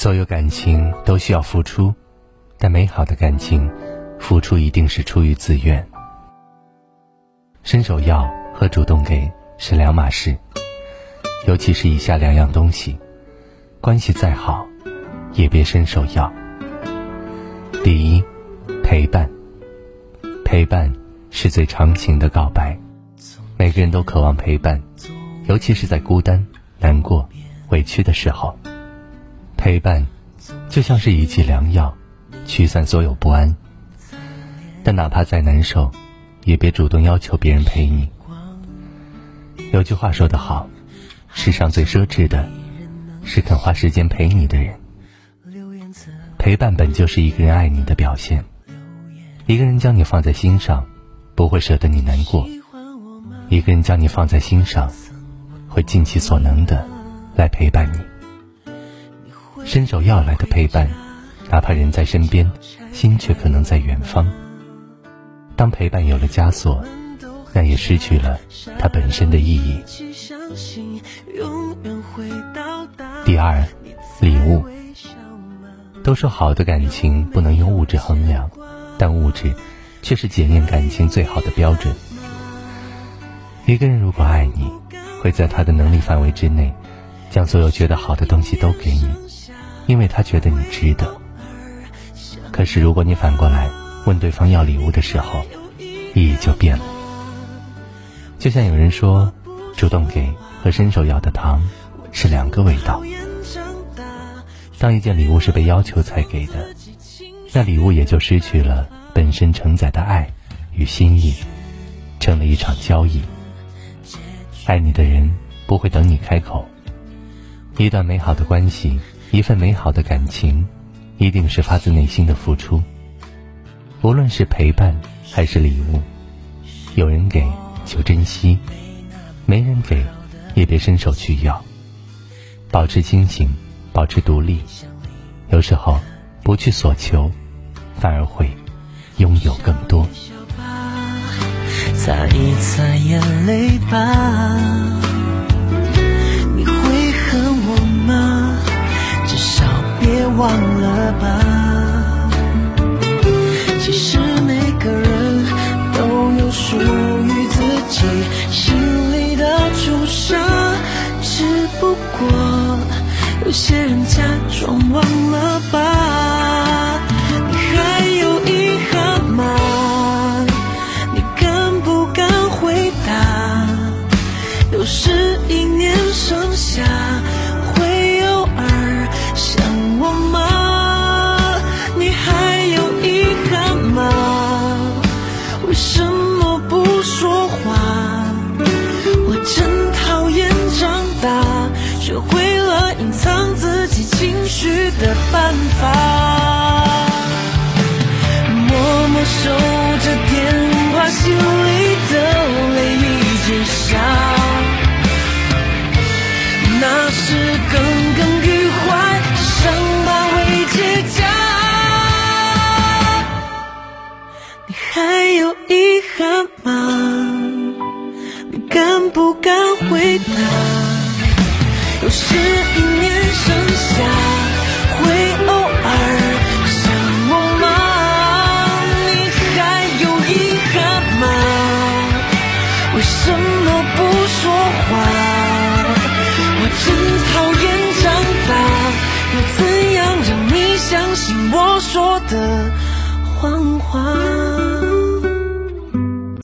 所有感情都需要付出，但美好的感情，付出一定是出于自愿。伸手要和主动给是两码事，尤其是以下两样东西，关系再好，也别伸手要。第一，陪伴。陪伴是最长情的告白，每个人都渴望陪伴，尤其是在孤单、难过、委屈的时候。陪伴，就像是一剂良药，驱散所有不安。但哪怕再难受，也别主动要求别人陪你。有句话说得好，世上最奢侈的，是肯花时间陪你的人。陪伴本就是一个人爱你的表现。一个人将你放在心上，不会舍得你难过；一个人将你放在心上，会尽其所能的来陪伴你。伸手要来的陪伴，哪怕人在身边，心却可能在远方。当陪伴有了枷锁，那也失去了它本身的意义。第二，礼物。都说好的感情不能用物质衡量，但物质却是检验感情最好的标准。一个人如果爱你，会在他的能力范围之内，将所有觉得好的东西都给你。因为他觉得你值得。可是如果你反过来问对方要礼物的时候，意义就变了。就像有人说，主动给和伸手要的糖是两个味道。当一件礼物是被要求才给的，那礼物也就失去了本身承载的爱与心意，成了一场交易。爱你的人不会等你开口。一段美好的关系。一份美好的感情，一定是发自内心的付出。无论是陪伴还是礼物，有人给就珍惜，没人给也别伸手去要。保持清醒，保持独立，有时候不去索求，反而会拥有更多。擦一擦眼泪吧。吧。其实每个人都有属于自己心里的朱砂只不过有些人假装忘了吧。隐藏自己情绪的办法，默默守着电话，心里的泪一直下，那是耿耿于怀，伤疤未结痂。你还有遗憾吗？你敢不敢回答？怎么不说话？我真讨厌长大。要怎样让你相信我说的谎话？